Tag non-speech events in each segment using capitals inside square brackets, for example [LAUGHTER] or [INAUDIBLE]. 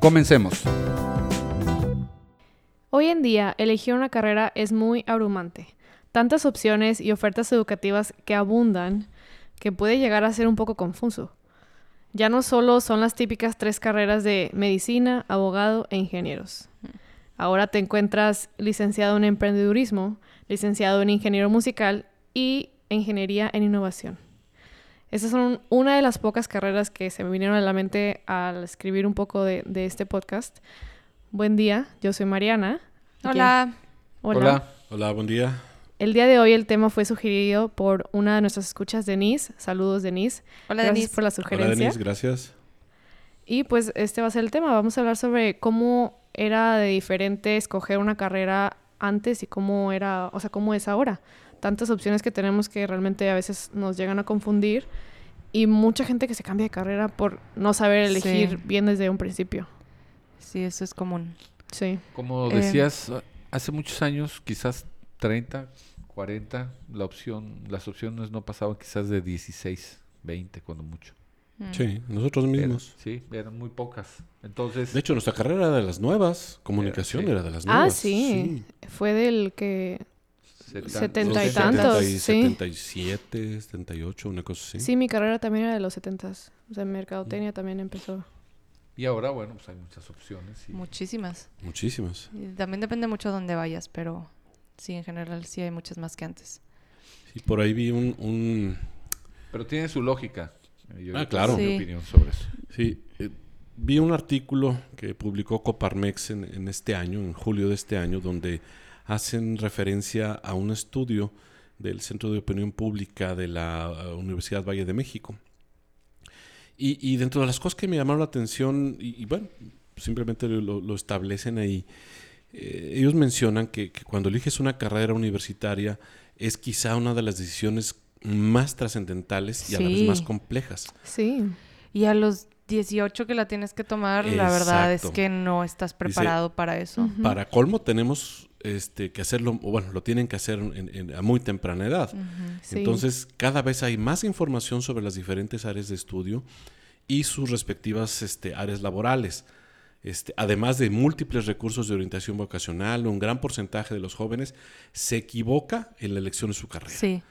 Comencemos. Hoy en día, elegir una carrera es muy abrumante. Tantas opciones y ofertas educativas que abundan que puede llegar a ser un poco confuso. Ya no solo son las típicas tres carreras de medicina, abogado e ingenieros. Ahora te encuentras licenciado en emprendedurismo, licenciado en ingeniero musical y ingeniería en innovación. Esas son una de las pocas carreras que se me vinieron a la mente al escribir un poco de, de este podcast. Buen día, yo soy Mariana. Hola. Hola. Hola, buen día. El día de hoy el tema fue sugerido por una de nuestras escuchas, Denise. Saludos, Denise. Hola, Gracias Denise. por la Hola, sugerencia. Denise, gracias. Y pues este va a ser el tema. Vamos a hablar sobre cómo era de diferente escoger una carrera antes y cómo era, o sea, cómo es ahora. Tantas opciones que tenemos que realmente a veces nos llegan a confundir y mucha gente que se cambia de carrera por no saber Sí. elegir bien desde un principio. Sí, eso es común. Sí. Como Eh, decías, hace muchos años, quizás 30, 40, la opción, las opciones no pasaban quizás de 16, 20 cuando mucho. Mm. Sí, nosotros mismos. sí, eran muy pocas. Entonces, De hecho, nuestra carrera era de las nuevas. Comunicación sí. era de las Ah, nuevas. sí. Fue del que... setenta- setenta y los tantos, Setenta y- sí. 77, 78, una cosa así. Sí, mi carrera también era de los 70s. O sea, mercadotecnia también empezó. Y ahora, bueno, pues hay muchas opciones. y- Muchísimas. Muchísimas. Y también depende mucho de dónde vayas, pero sí, en general sí hay muchas más que antes. Sí, por ahí vi un, un- Pero tiene su lógica. Yo Ah, claro. Mi Sí. opinión sobre eso. Sí, eh, vi un artículo que publicó Coparmex en, en este año, en julio de este año, donde hacen referencia a un estudio del Centro de Opinión Pública de la eh, Universidad Valle de México. Y, y dentro de las cosas que me llamaron la atención, y, y bueno, simplemente lo, lo establecen ahí, eh, ellos mencionan que, que cuando eliges una carrera universitaria es quizá una de las decisiones más trascendentales y a la vez Sí. más complejas. Sí. Y a los 18 que la tienes que tomar, la verdad es Exacto. que no estás preparado para eso. Para colmo tenemos este, que hacerlo, o bueno, lo tienen que hacer en- en- a muy temprana edad. Sí. Entonces, cada vez hay más información sobre las diferentes áreas de estudio y sus respectivas este, áreas laborales. Este, además de múltiples recursos de orientación vocacional, un gran porcentaje de los jóvenes se equivoca en la elección de su carrera. Sí.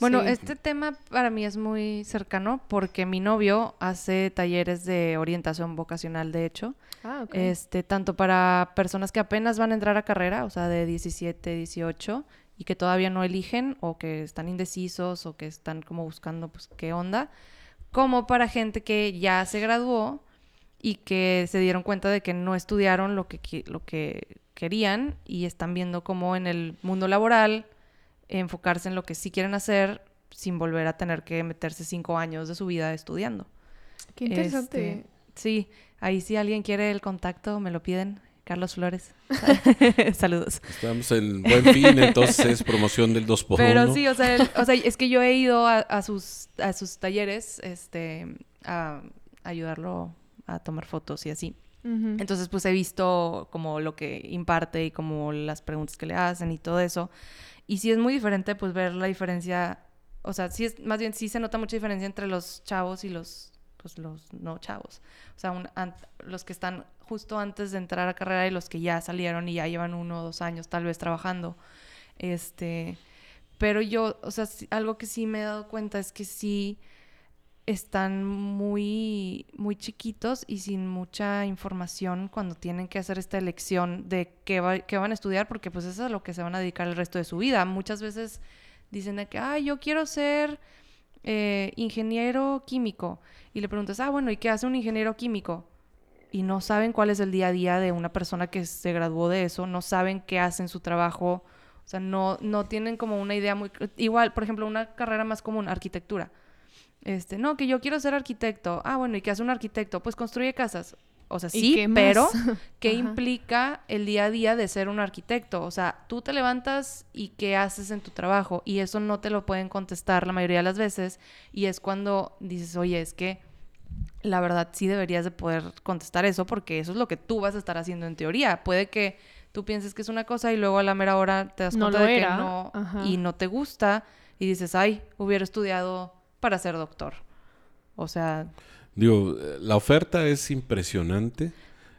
Bueno, Sí. este tema para mí es muy cercano porque mi novio hace talleres de orientación vocacional, de hecho, Ah, ok. este, tanto para personas que apenas van a entrar a carrera, o sea, de 17, 18, y que todavía no eligen, o que están indecisos, o que están como buscando, pues, qué onda, como para gente que ya se graduó y que se dieron cuenta de que no estudiaron lo que, lo que querían y están viendo cómo en el mundo laboral enfocarse en lo que sí quieren hacer sin volver a tener que meterse cinco años de su vida estudiando. Qué interesante. Este, sí, ahí si alguien quiere el contacto, me lo piden. Carlos Flores. [LAUGHS] Saludos. Estamos en buen fin, entonces es promoción del 2 por Pero 1 sí, o sea, el- o sea, es que yo he ido a, a sus, a sus talleres este, a ayudarlo a tomar fotos y así. Entonces, pues he visto como lo que imparte y como las preguntas que le hacen y todo eso. Y sí es muy diferente, pues ver la diferencia, o sea, sí es, más bien sí se nota mucha diferencia entre los chavos y los, pues los no chavos. O sea, los que están justo antes de entrar a carrera y los que ya salieron y ya llevan uno o dos años tal vez trabajando. Este, pero yo, o sea, algo que sí me he dado cuenta es que sí están muy, muy chiquitos y sin mucha información cuando tienen que hacer esta elección de qué, va- qué van a estudiar, porque pues eso es a lo que se van a dedicar el resto de su vida. Muchas veces dicen de que, ah, yo quiero ser eh, ingeniero químico. Y le preguntas, ah, bueno, ¿y qué hace un ingeniero químico? Y no saben cuál es el día a día de una persona que se graduó de eso, no saben qué hace en su trabajo, o sea, no, no tienen como una idea muy... Igual, por ejemplo, una carrera más común, arquitectura. Este, no, que yo quiero ser arquitecto. Ah, bueno, ¿y qué hace un arquitecto? Pues construye casas. o sea, ¿Y sí, qué pero [LAUGHS] ¿qué implica el día a día de ser un arquitecto? O sea, tú te levantas y qué haces en tu trabajo y eso no te lo pueden contestar la mayoría de las veces y es cuando dices, oye, es que la verdad sí deberías de poder contestar eso porque eso es lo que tú vas a estar haciendo en teoría. Puede que tú pienses que es una cosa y luego a la mera hora te das cuenta de era. que no Ajá. y no te gusta y dices, ay, hubiera estudiado para ser doctor. O sea, Digo, la oferta es impresionante.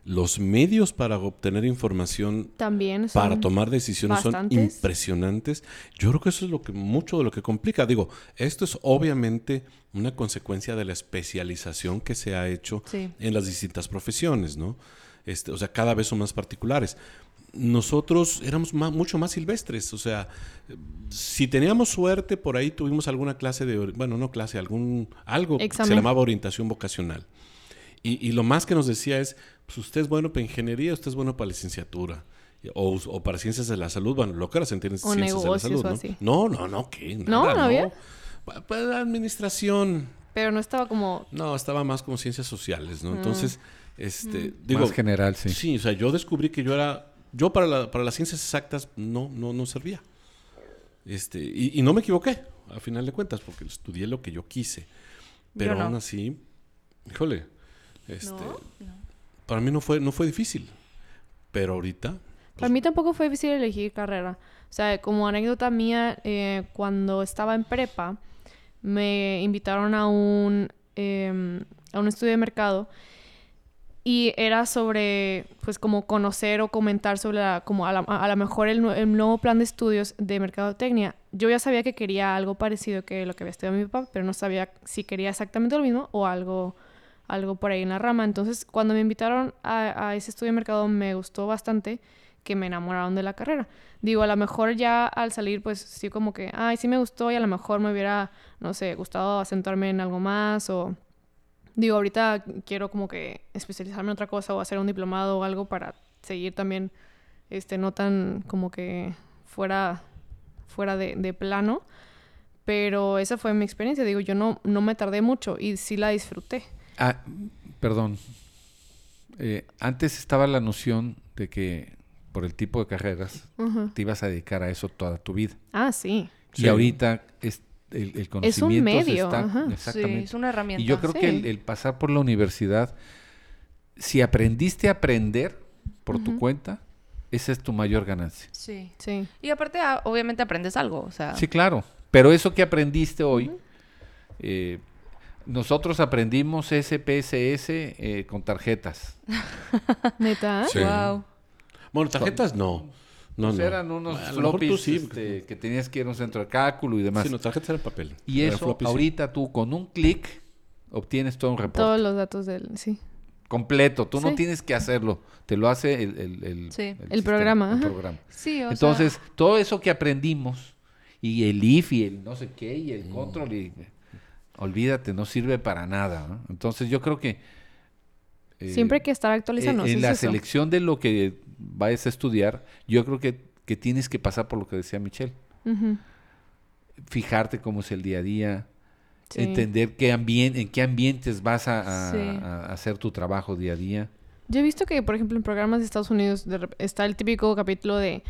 Los medios para obtener información También son... para tomar decisiones bastantes. son impresionantes. Yo creo que eso es lo que mucho de lo que complica. Digo, esto es obviamente una consecuencia de la especialización que se ha hecho Sí. en las distintas profesiones, ¿no? Este, o sea, cada vez son más particulares. Nosotros éramos ma- mucho más silvestres, o sea, si teníamos suerte, por ahí tuvimos alguna clase de, bueno, no clase, algún, algo que se Examen. llamaba orientación vocacional. Y, y lo más que nos decía es, pues usted es bueno para ingeniería, usted es bueno para licenciatura. O, o para ciencias de la salud, bueno, lo que ahora se entiende es ciencias de la salud, ¿no? así. No, no, no, ¿qué? ¿No? Nada, ¿No había? Pa- Para la administración, Pero no estaba como... no, estaba más como ciencias sociales, ¿no? Entonces, este, digo, Más general, sí. sí, o sea, yo descubrí que yo era, yo para, la- para las ciencias exactas no, no, no servía. Este, y, y no me equivoqué, a final de cuentas, porque estudié lo que yo quise. Pero Yo no. aún así, híjole, este, no, para mí no fue, no fue difícil. Pero ahorita, Para mí tampoco fue difícil elegir carrera. O sea, como anécdota mía, eh, cuando estaba en prepa, me invitaron a un, em, a un estudio de mercado y era sobre, pues, como conocer o comentar sobre, la, como a la, a mejor el nuevo plan de estudios de mercadotecnia. Yo ya sabía que quería algo parecido que lo que había estudiado mi papá, pero no sabía si quería exactamente lo mismo o algo, algo por ahí en la rama. Entonces, cuando me invitaron a, a ese estudio de mercado, me gustó bastante que me enamoraron de la carrera. Digo, a lo mejor ya al salir, pues sí como que, ay, sí me gustó y a lo mejor me hubiera, no sé, gustado acentuarme en algo más o... Digo, ahorita quiero como que especializarme en otra cosa o hacer un diplomado o algo para seguir también, este, no tan como que fuera, fuera de, de plano. Pero esa fue mi experiencia. Digo, yo no, no me tardé mucho y sí la disfruté. Ah, perdón. Eh, antes estaba la noción de que por el tipo de carreras te ibas a dedicar a eso toda tu vida. Ah, sí. Y Sí. ahorita es el, el conocimiento se medio, está- ajá. sí, es una herramienta. y yo creo que el, pasar por la universidad, si aprendiste a aprender por tu cuenta, esa es tu mayor ganancia. Sí. Sí. Y aparte, ah, obviamente aprendes algo, o sea... Sí, claro. Pero eso que aprendiste hoy, eh, nosotros aprendimos SPSS eh, con tarjetas. [LAUGHS] ¿Neta? Sí. Wow. bueno, tarjetas no. No, Pues no. eran unos A floppies sí, este, que tenías que ir a un centro de cálculo y demás. Sí, no, tarjetas eran papel. y Era eso, floppy, sí. ahorita tú con un clic obtienes todo un reporte Todos los datos del... Sí. completo. Tú no tienes que hacerlo. Te lo hace el, el, el, Sí. El sistema, programa, el ajá. programa. Sí, o Entonces, todo eso que aprendimos, y el if y el no sé qué, y el control, y, olvídate, no sirve para nada. ¿no? Entonces, yo creo que... eh, Siempre hay que estar actualizando. en, en sí, la eso. selección de lo que vayas a estudiar, yo creo que, que tienes que pasar por lo que decía Michelle. Fijarte cómo es el día a día, Sí. entender qué en qué ambientes vas a, a- Sí. a hacer tu trabajo día a día. Yo he visto que, por ejemplo, en programas de Estados Unidos de está el típico capítulo de,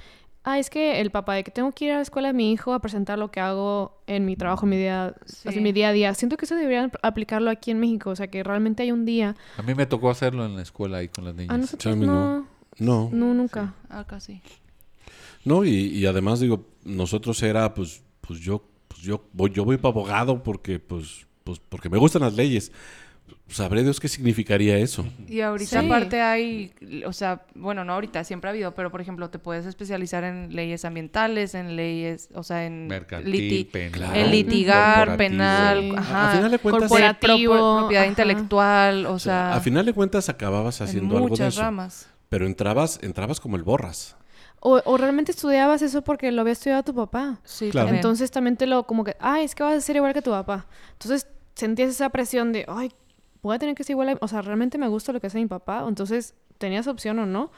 ah, es que el papá de que tengo que ir a la escuela de mi hijo a presentar lo que hago en mi trabajo, en mi día, Sí. así, mi día a día. Siento que eso deberían aplicarlo aquí en México, o sea, que realmente hay un día. A mí me tocó hacerlo en la escuela ahí con las niñas. Nosotros a mí no, no. No. nunca. Acá sí. No, y, y además digo, nosotros era, pues, pues yo, pues yo voy, yo voy para abogado porque, pues, pues, porque me gustan las leyes. Sabré Dios qué significaría eso. Y ahorita Sí. aparte hay, o sea, bueno, no ahorita, siempre ha habido, pero por ejemplo, te puedes especializar en leyes ambientales, en leyes, o sea, en Mercantil, liti- penal, en litigar, penal, Sí. ajá, A final de cuentas, pro- Corporativo, pro- propiedad ajá. intelectual, o o sea, sea, a final de cuentas acababas en haciendo algo de muchas eso. ramas. Pero entrabas, entrabas como el borras. O, o realmente estudiabas eso porque lo había estudiado tu papá. Sí, Claro. también. Entonces también te lo como que, ay, es que vas a ser igual que tu papá. Entonces sentías esa presión de, ay, voy a tener que ser igual a... O sea, realmente me gusta lo que hace mi papá. Entonces, ¿tenías opción o no? O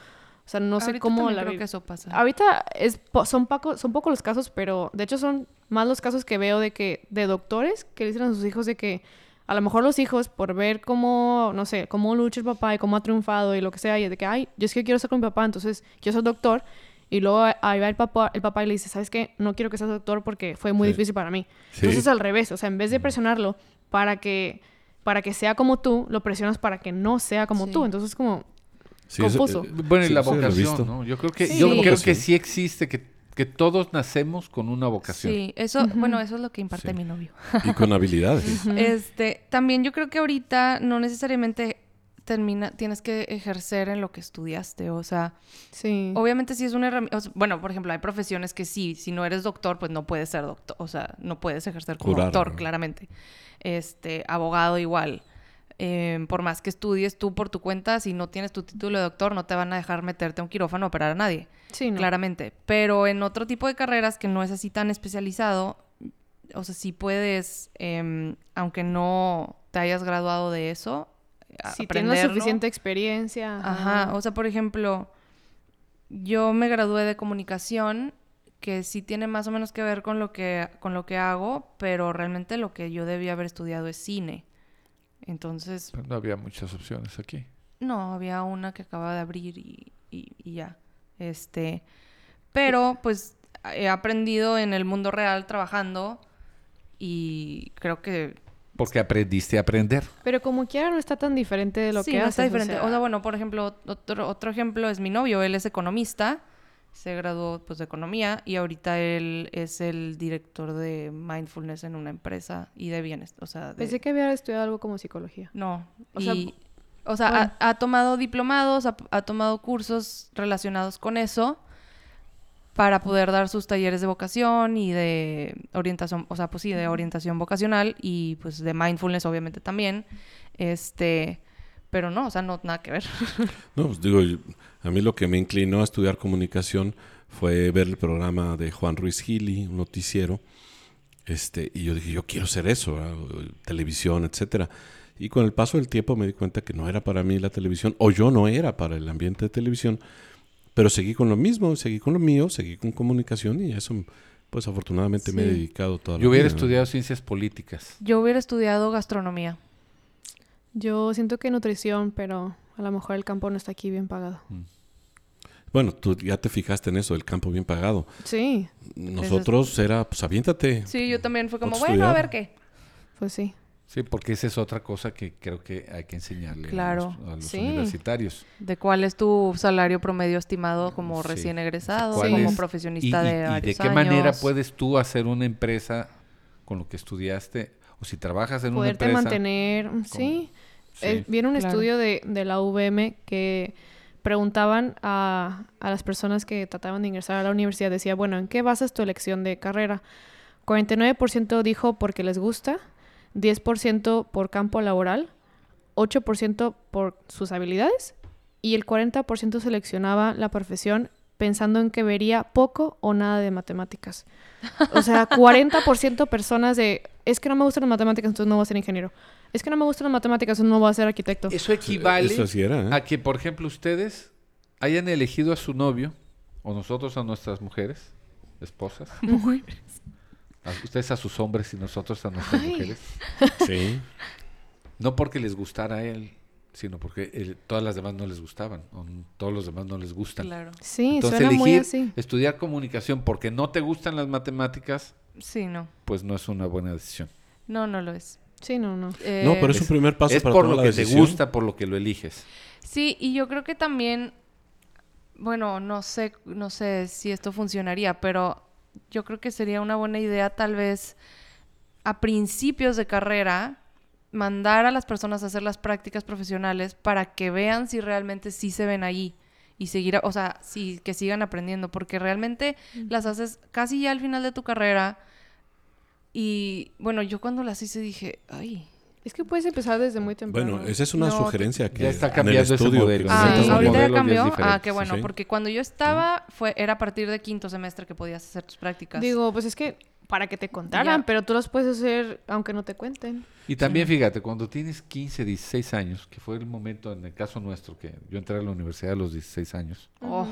sea, no sé cómo la creo que eso pasa. Ahorita es po- son, poco, son pocos los casos, pero de hecho son más los casos que veo de que de doctores que le dicen a sus hijos de que, A lo mejor los hijos, por ver cómo, no sé, cómo lucha el papá y cómo ha triunfado y lo que sea, y de que, ay, yo es que quiero ser con mi papá, entonces yo soy doctor. Y luego ahí va el papá, el papá y le dice, ¿sabes qué? No quiero que seas doctor porque fue muy Sí. difícil para mí. Sí. Entonces al revés, o sea, en vez de presionarlo para que, para que sea como tú, lo presionas para que no sea como Sí. tú. Entonces como, Sí, eso- Confuso. eh, Bueno, y sí, la vocación, ¿no? Yo creo que, Sí. yo creo que sí existe, que, que todos nacemos con una vocación. Sí, eso, bueno, eso es lo que imparte Sí. mi novio. Y con [LAUGHS] habilidades. Este, también yo creo que ahorita no necesariamente termina, tienes que ejercer en lo que estudiaste, o sea, sí. obviamente sí es una herramienta, bueno, por ejemplo, hay profesiones que sí, si no eres doctor, pues no puedes ser doctor, o sea, no puedes ejercer como Curar, doctor, ¿no? claramente. Este, abogado igual. Eh, por más que estudies tú por tu cuenta, si no tienes tu título de doctor, no te van a dejar meterte a un quirófano a operar a nadie. Sí, no. claramente. Pero en otro tipo de carreras que no es así tan especializado, o sea, sí puedes, em, aunque no te hayas graduado de eso, Si tienes suficiente experiencia. Ajá, o sea, por ejemplo, yo me gradué de comunicación, que sí tiene más o menos que ver con lo que, con lo que hago, pero realmente lo que yo debía haber estudiado es cine. Entonces, Pero no había muchas opciones aquí. no, había una que acaba de abrir y, y- y ya. Este, pero pues he aprendido en el mundo real trabajando y creo que Porque aprendiste a aprender. Pero como quiera no está tan diferente de lo sí, que no haces. está diferente. O sea, sea, bueno, por ejemplo, otro, otro ejemplo es mi novio. Él es economista, se graduó pues de economía y ahorita él es el director de mindfulness en una empresa y de bienestar. O sea, de... Pensé que había estudiado algo como psicología. No, O sea, o sea, bueno. ha, ha tomado diplomados, ha, ha tomado cursos relacionados con eso para poder dar sus talleres de vocación y de orientación, o sea, pues sí, de orientación vocacional y pues de mindfulness obviamente también. Este, pero no, o sea, no nada que ver. [LAUGHS] No, pues digo, yo- a mí lo que me inclinó a estudiar comunicación fue ver el programa de Juan Ruiz Gili, un noticiero, este, y yo dije, yo quiero ser eso, ¿verdad? televisión, etcétera. Y con el paso del tiempo me di cuenta que no era para mí la televisión, o yo no era para el ambiente de televisión, pero seguí con lo mismo, seguí con lo mío, seguí con comunicación y a eso, pues afortunadamente me he Sí. dedicado toda la Yo hubiera vida, ¿no? estudiado ciencias políticas. Yo hubiera estudiado gastronomía. Yo siento que nutrición, pero a lo mejor el campo no está aquí bien pagado. Bueno, tú ya te fijaste en eso, el campo bien pagado. Sí, Nosotros era, pues aviéntate. Sí, yo también fue como, a bueno, a ver qué. pues sí. Sí, porque esa es otra cosa que creo que hay que enseñarle a Claro. los, a los Sí. universitarios. De cuál es tu salario promedio estimado como Sí. recién egresado, ¿Cuál como es? Y, profesionista y- de y varios de qué manera puedes tú hacer una empresa con lo que estudiaste o si trabajas en Poderte una empresa. mantener, mm, sí. Sí. Eh, viene un Claro. estudio de, de la UVM que preguntaban a, a las personas que trataban de ingresar a la universidad, decía, bueno, ¿en qué basas tu elección de carrera? 49% dijo porque les gusta, 10% por campo laboral, 8% por sus habilidades y el 40% seleccionaba la profesión pensando en que vería poco o nada de matemáticas. O sea, [LAUGHS] 40% personas de, es que no me gustan las matemáticas, entonces no voy a ser ingeniero. Es que no me gustan las matemáticas, entonces no voy a ser arquitecto. Eso equivale Eso sí era, ¿eh? a que, por ejemplo, ustedes hayan elegido a su novio o nosotros a nuestras mujeres, esposas. [LAUGHS] A ustedes a sus hombres y nosotros a nuestras Ay. mujeres. Sí. No porque les gustara a él, sino porque todas las demás no les gustaban. O todos los demás no les gustan. Claro. Sí, Entonces suena muy elegir así. estudiar comunicación porque no te gustan las matemáticas, Sí, no. pues no es una buena decisión. No, no lo es. Sí, no, no. No, Eh, pero es un primer paso es para por tomar lo la que te gusta, por lo que lo eliges. Sí, y yo creo que también, bueno, no sé, no sé si esto funcionaría, pero yo creo que sería una buena idea tal vez a principios de carrera mandar a las personas a hacer las prácticas profesionales para que vean si realmente sí se ven ahí y seguir, o sea, sí, que sigan aprendiendo, porque realmente las haces casi ya al final de tu carrera y bueno, yo cuando las hice dije, ay, Es que puedes empezar desde muy temprano. Bueno, esa es una No, sugerencia que ya está en el cambiando ese estudio modelo. que Ah, el ahorita ya cambió. Ah, qué bueno, Sí. porque cuando yo estaba fue era a partir de quinto semestre que podías hacer tus prácticas. Digo, pues es que para que te contaran, Ya. pero tú los puedes hacer aunque no te cuenten. Y también fíjate, cuando tienes 15, 16 años, que fue el momento en el caso nuestro, que yo entré a la universidad a los 16 años, Oh,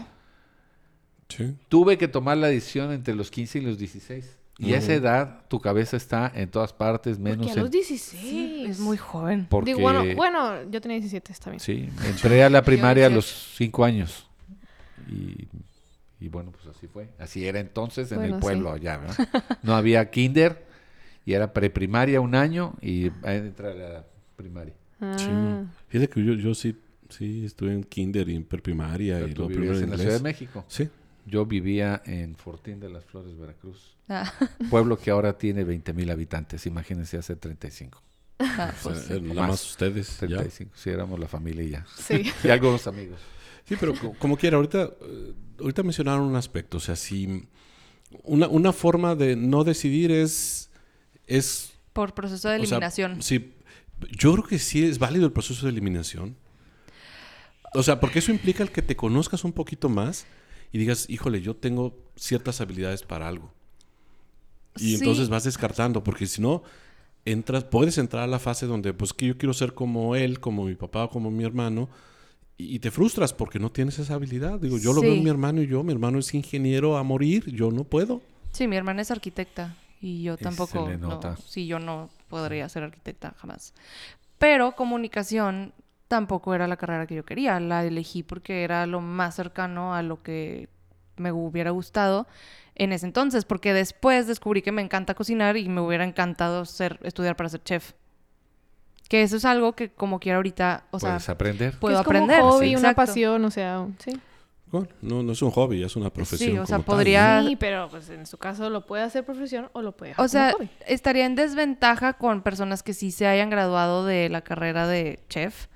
Sí. tuve que tomar la decisión entre los 15 y los 16. Y a esa edad tu cabeza está en todas partes menos Porque a los en... 16. Es muy joven. Porque, Digo, bueno, bueno, yo tenía 17, está bien. sí, entré a la primaria a 18. los 5 años. Y, y bueno, pues así fue. Así era entonces en Bueno, el sí. pueblo allá, ¿verdad? No había kinder y era preprimaria un año y ahí entra a la primaria. Ah, Sí. Fíjate que yo, yo sí, sí estuve en kinder y en preprimaria Pero y tú lo vivías primero en en la Ciudad de. México. Sí. Yo vivía en Fortín de las Flores, Veracruz. Ah, [LAUGHS] Pueblo que ahora tiene 20 mil habitantes. Imagínense hace 35. ah, O pues sea, sí. eh, nada Más. ustedes. ya. 35. Si éramos la familia y ya. sí. [LAUGHS] Y algunos amigos. Sí, pero co- como quiera, ahorita, eh, ahorita mencionaron un aspecto. O sea, si una, una forma de no decidir es, es Por proceso de O sea, eliminación. sí, yo creo que sí es válido el proceso de eliminación. O sea, porque eso implica el que te conozcas un poquito más y digas, híjole, yo tengo ciertas habilidades para algo. Y Sí. entonces vas descartando, porque si no, entras, puedes entrar a la fase donde, pues que yo quiero ser como él, como mi papá o como mi hermano, y, y te frustras porque no tienes esa habilidad. Digo, yo lo veo en mi hermano y yo, mi hermano es ingeniero a morir, yo no puedo. Sí, mi hermana es arquitecta y yo se tampoco. no, nota. sí, yo no podría ser arquitecta jamás. Pero comunicación tampoco era la carrera que yo quería. La elegí porque era lo más cercano a lo que me hubiera gustado en ese entonces, porque después descubrí que me encanta cocinar y me hubiera encantado ser estudiar para ser chef. Que eso es algo que como quiera ahorita, o sea, Puedes aprender. puedo es como aprender. un hobby, sí, una exacto. pasión, o sea, sí. Bueno, no, no es un hobby, es una profesión. Sí, o sea, como tal, ¿no? podría- Sí, pero pues en su caso lo puede hacer profesión o lo puede dejar O sea, como hobby. estaría en desventaja con personas que sí se hayan graduado de la carrera de chef,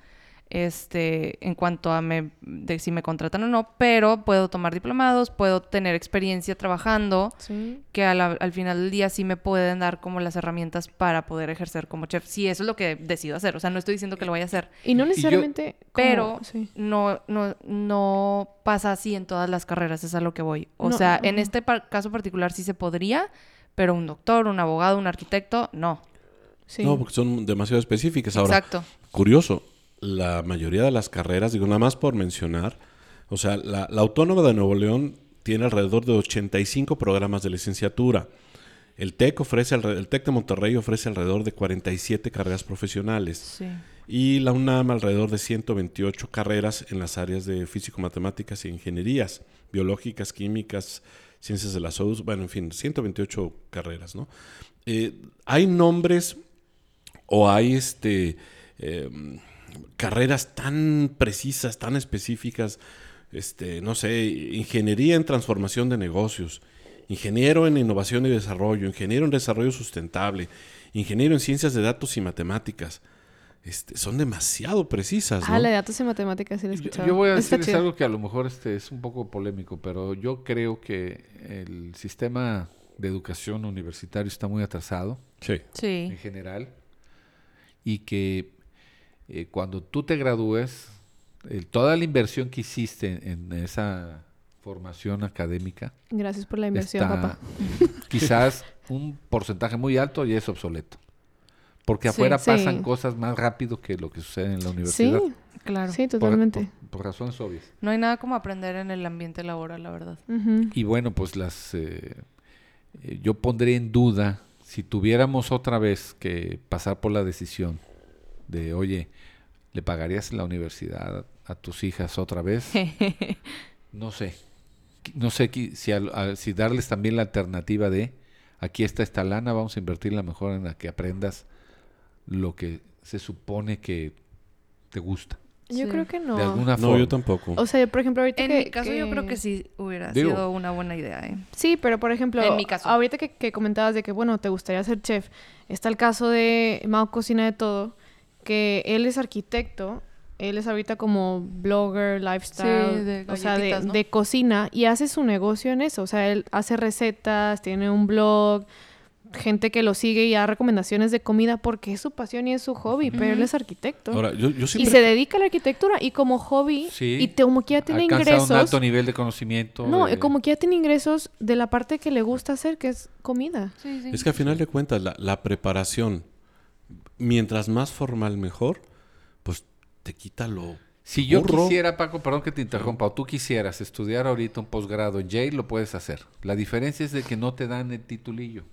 este, en cuanto a me- de si me contratan o no, pero puedo tomar diplomados, puedo tener experiencia trabajando, Sí. que la- al final del día sí me pueden dar como las herramientas para poder ejercer como chef. Sí, eso es lo que decido hacer. O sea, no estoy diciendo que lo vaya a hacer. Y no necesariamente. pero sí. no, no, no pasa así en todas las carreras, es a lo que voy. O No, sea, en este par- caso particular sí se podría, pero un doctor, un abogado, un arquitecto, no. sí. No, porque son demasiado específicas. Ahora, Exacto. curioso, la mayoría de las carreras, digo nada más por mencionar, o sea, la, la Autónoma de Nuevo León tiene alrededor de 85 programas de licenciatura. El TEC ofrece el TEC de Monterrey ofrece alrededor de 47 carreras profesionales Sí. y la UNAM alrededor de 128 carreras en las áreas de físico-matemáticas e ingenierías, biológicas, químicas, ciencias de la salud, bueno, en fin, 128 carreras, ¿no? Eh, hay nombres o hay este eh, carreras tan precisas, tan específicas, este, no sé, ingeniería en transformación de negocios, ingeniero en innovación y desarrollo, ingeniero en desarrollo sustentable, ingeniero en ciencias de datos y matemáticas. Este, son demasiado precisas, ¿no? Ah, la de datos y matemáticas sí la he Yo, escuchado. yo voy a Está decirles chido. algo que a lo mejor este es un poco polémico, pero yo creo que el sistema de educación universitario está muy atrasado Sí. Sí. en general y que eh, cuando tú te gradúes, toda la inversión que hiciste en, en esa formación académica Gracias por la inversión, está papá. [LAUGHS] quizás un porcentaje muy alto y es obsoleto. Porque Sí, afuera sí. pasan cosas más rápido que lo que sucede en la Sí, universidad. Claro. sí, totalmente. por- por razones obvias. No hay nada como aprender en el ambiente laboral, la verdad. Y bueno, pues las eh, eh, yo pondré en duda si tuviéramos otra vez que pasar por la decisión de, oye, ¿le pagarías la universidad a, tus hijas otra vez? [LAUGHS] No sé. No sé si, a- si darles también la alternativa de, aquí está esta lana, vamos a invertirla mejor en la que aprendas lo que se supone que te gusta. Yo Sí. creo que no. De alguna No, forma. yo tampoco. O sea, por ejemplo, ahorita En que... mi caso yo creo que sí hubiera Digo- sido una buena idea, ¿eh? Sí, pero por ejemplo, En mi caso. ahorita que, que comentabas de que, bueno, te gustaría ser chef, está el caso de Mao Cocina de Todo, que él es arquitecto, él es ahorita como blogger, lifestyle, Sí, de o sea, de, galletitas, ¿no? de cocina, y hace su negocio en eso, o sea, él hace recetas, tiene un blog, gente que lo sigue y da recomendaciones de comida porque es su pasión y es su hobby, pero él es arquitecto. Ahora, yo, yo y siempre... se dedica a la arquitectura y como hobby, Sí. y te- como que ya tiene Alcanza ingresos. un alto nivel de conocimiento. No, de- como que ya tiene ingresos de la parte que le gusta hacer, que es comida. Sí, sí. Es que al final de cuentas, la, la preparación, mientras más formal mejor, pues te quita lo Si yo quisiera, Paco, perdón que te interrumpa, o tú quisieras estudiar ahorita un posgrado en Yale, lo puedes hacer. La diferencia es de que no te dan el titulillo.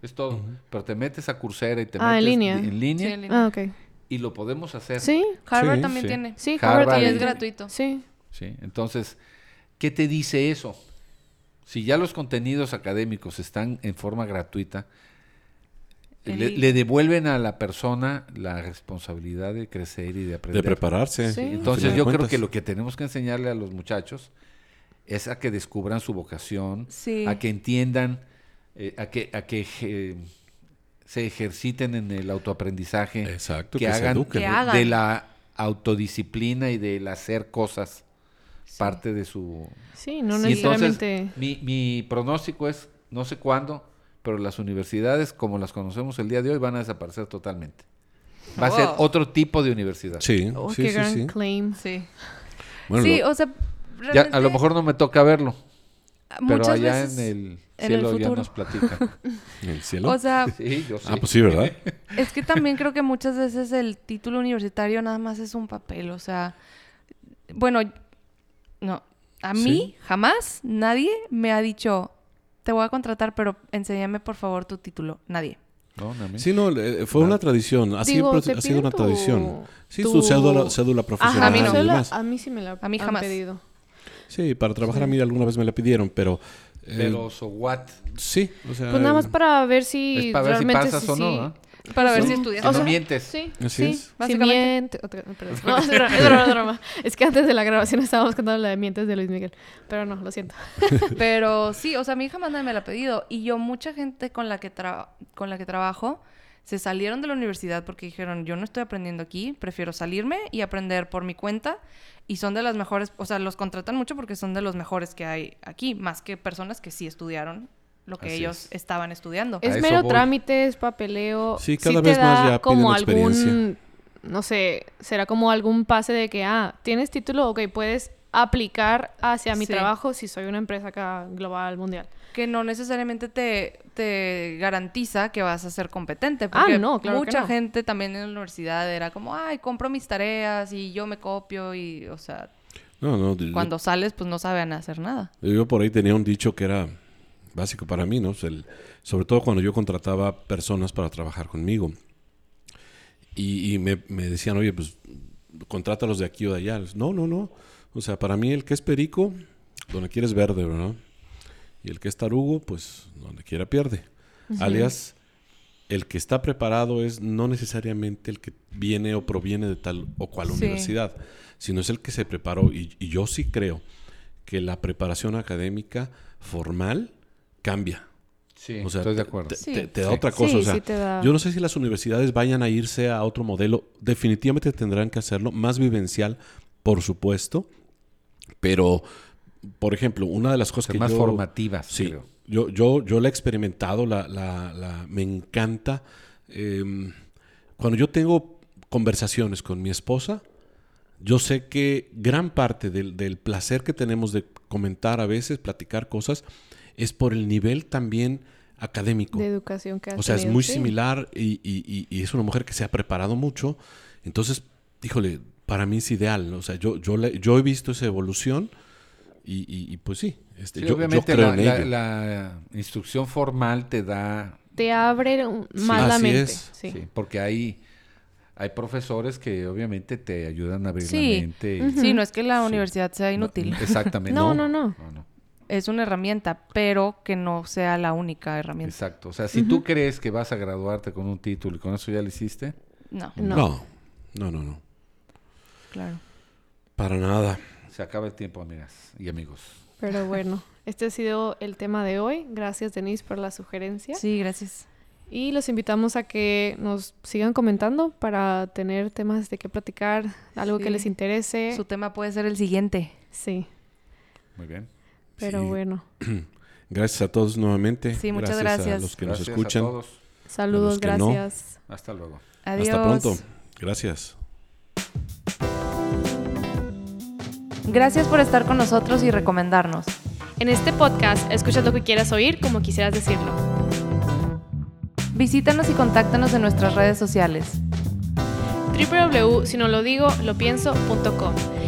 Es todo. Pero te metes a Coursera y te Ah, en metes línea. en Sí, línea en línea. Ah, ok. y lo podemos hacer. Sí, Harvard Sí, también sí. tiene. sí, Harvard Harvard Y también. es gratuito. Sí. ¿sí? Entonces, ¿qué te dice eso? Si ya los contenidos académicos están en forma gratuita, En le, le devuelven a la persona la responsabilidad de crecer y de aprender. De prepararse. Sí. Entonces yo creo que lo que tenemos que enseñarle a los muchachos es a que descubran su vocación, Sí. a que entiendan, eh, a que, a que eh, se ejerciten en el autoaprendizaje, Exacto, que, que hagan. Que de- hagan. de la autodisciplina y del hacer cosas parte de su... Sí, no Y entonces, necesariamente. mi, mi pronóstico es, no sé cuándo, pero las universidades como las conocemos el día de hoy van a desaparecer totalmente. Va a ser Wow. otro tipo de universidad. Sí, Oh, sí, qué sí, gran sí. claim. Sí. Bueno, sí, lo- o sea, Ya, a lo mejor no me toca verlo, pero muchas allá veces- en el en el cielo ya futuro. nos platican. [LAUGHS] ¿en el cielo. O sea, [LAUGHS] sí, yo sí. ah, pues sí, ¿verdad? [LAUGHS] es que también creo que muchas veces el título universitario nada más es un papel, o sea, bueno, no, a Sí. mí jamás nadie me ha dicho, te voy a contratar, pero enséñame por favor tu título, nadie. No, no, a mí. Sí, no, eh, fue una tradición. Ha, Digo, siempre te ha sido una tu- tradición. Sí, tu- su cédula, cédula profesional. Ajá, a mí no. Cédula, a mí sí me la A mí han jamás. pedido. Sí, para trabajar a mí alguna vez me la pidieron, pero... eh, Pero, so what? sí, o sea... Pues nada más eh, para ver si Es para ver si realmente pasas sí- o no, sí. Para ver Sí. si estudias. O no sea, mientes. Sí, Así sí. es. Si Básicamente. miente... otra- perdón. No, [LAUGHS] es broma, es broma, es broma. Es que antes de la grabación estábamos cantando la de mientes de Luis Miguel. Pero no, lo siento. [LAUGHS] Pero sí, o sea, a mí jamás nadie me la ha pedido. Y yo, mucha gente con la que, tra- con la que trabajo, se salieron de la universidad porque dijeron, yo no estoy aprendiendo aquí, prefiero salirme y aprender por mi cuenta. Y son de las mejores, o sea, los contratan mucho porque son de los mejores que hay aquí, más que personas que sí estudiaron lo que Así ellos es. estaban estudiando. Es mero voy. trámite, es papeleo. Sí, cada te vez más da ya como piden algún, no sé, será como algún pase de que, ah, tienes título, ok, puedes aplicar hacia mi Sí. trabajo si soy una empresa acá global, mundial. que no necesariamente te, te garantiza que vas a ser competente. Ah, no, claro que mucha no. gente también en la universidad era como, ay, compro mis tareas y yo me copio y, o sea, No, no, yo- cuando sales pues no saben hacer nada. Yo por ahí tenía un dicho que era básico para mí, ¿no? El- sobre todo cuando yo contrataba personas para trabajar conmigo. Y, y me, me decían, oye, pues contrátalos de aquí o de allá. No, no, no. O sea, para mí el que es perico, donde quieres verde, ¿verdad? Y el que es tarugo, pues donde quiera pierde. Alias, el que está preparado es no necesariamente el que viene o proviene de tal o cual Sí. universidad, sino es el que se preparó. Y, y yo sí creo que la preparación académica formal cambia. Sí, O sea, estoy de acuerdo. Te, Sí. te- te da Sí. otra cosa. Sí, o sea, sí te da- Yo no sé si las universidades vayan a irse a otro modelo. Definitivamente tendrán que hacerlo más vivencial, por supuesto. Pero, por ejemplo, una de las cosas Ser que más yo... formativas, Sí, creo. yo, yo, yo la he experimentado, la, la, la- me encanta. eh, cuando yo tengo conversaciones con mi esposa, yo sé que gran parte del, del placer que tenemos de comentar a veces, platicar cosas, es por el nivel también académico. De educación que O sea, es muy sí. similar y, y- y- y es una mujer que se ha preparado mucho. Entonces, híjole, para mí es ideal. ¿no? O sea, yo, yo, le- yo he visto esa evolución y, y- y pues sí, este, Sí, yo, yo obviamente creo la, en la- ello. la instrucción formal te da... Te abre más la Así mente. Sí. sí, porque hay, hay profesores que obviamente te ayudan a abrir Sí. la mente. Sí, no es que la Sí. universidad sea inútil. Exactamente. No, no, no. no. Es una herramienta, pero que no sea la única herramienta. Exacto. O sea, si tú crees que vas a graduarte con un título y con eso ya lo hiciste, No, No. No, no, no, no. claro. Para nada. se acaba el tiempo, amigas y amigos. Pero [LAUGHS] bueno, este ha sido el tema de hoy. Gracias, Denise, por la sugerencia. Sí, gracias. Y los invitamos a que nos sigan comentando para tener temas de qué platicar, algo que les interese. Su tema puede ser el siguiente. Sí, Muy bien. Pero Sí. bueno. [CLEARS THROAT] Gracias a todos nuevamente. Sí, muchas a gracias. los que Gracias nos escuchan. a todos. Saludos, que no. gracias. Hasta luego. Adiós. Hasta pronto. Gracias. Gracias por estar con nosotros y recomendarnos. En este podcast, escuchas lo que quieras oír como quisieras decirlo. Visítanos y contáctanos en nuestras redes sociales. www.sinolodigolopienso.com,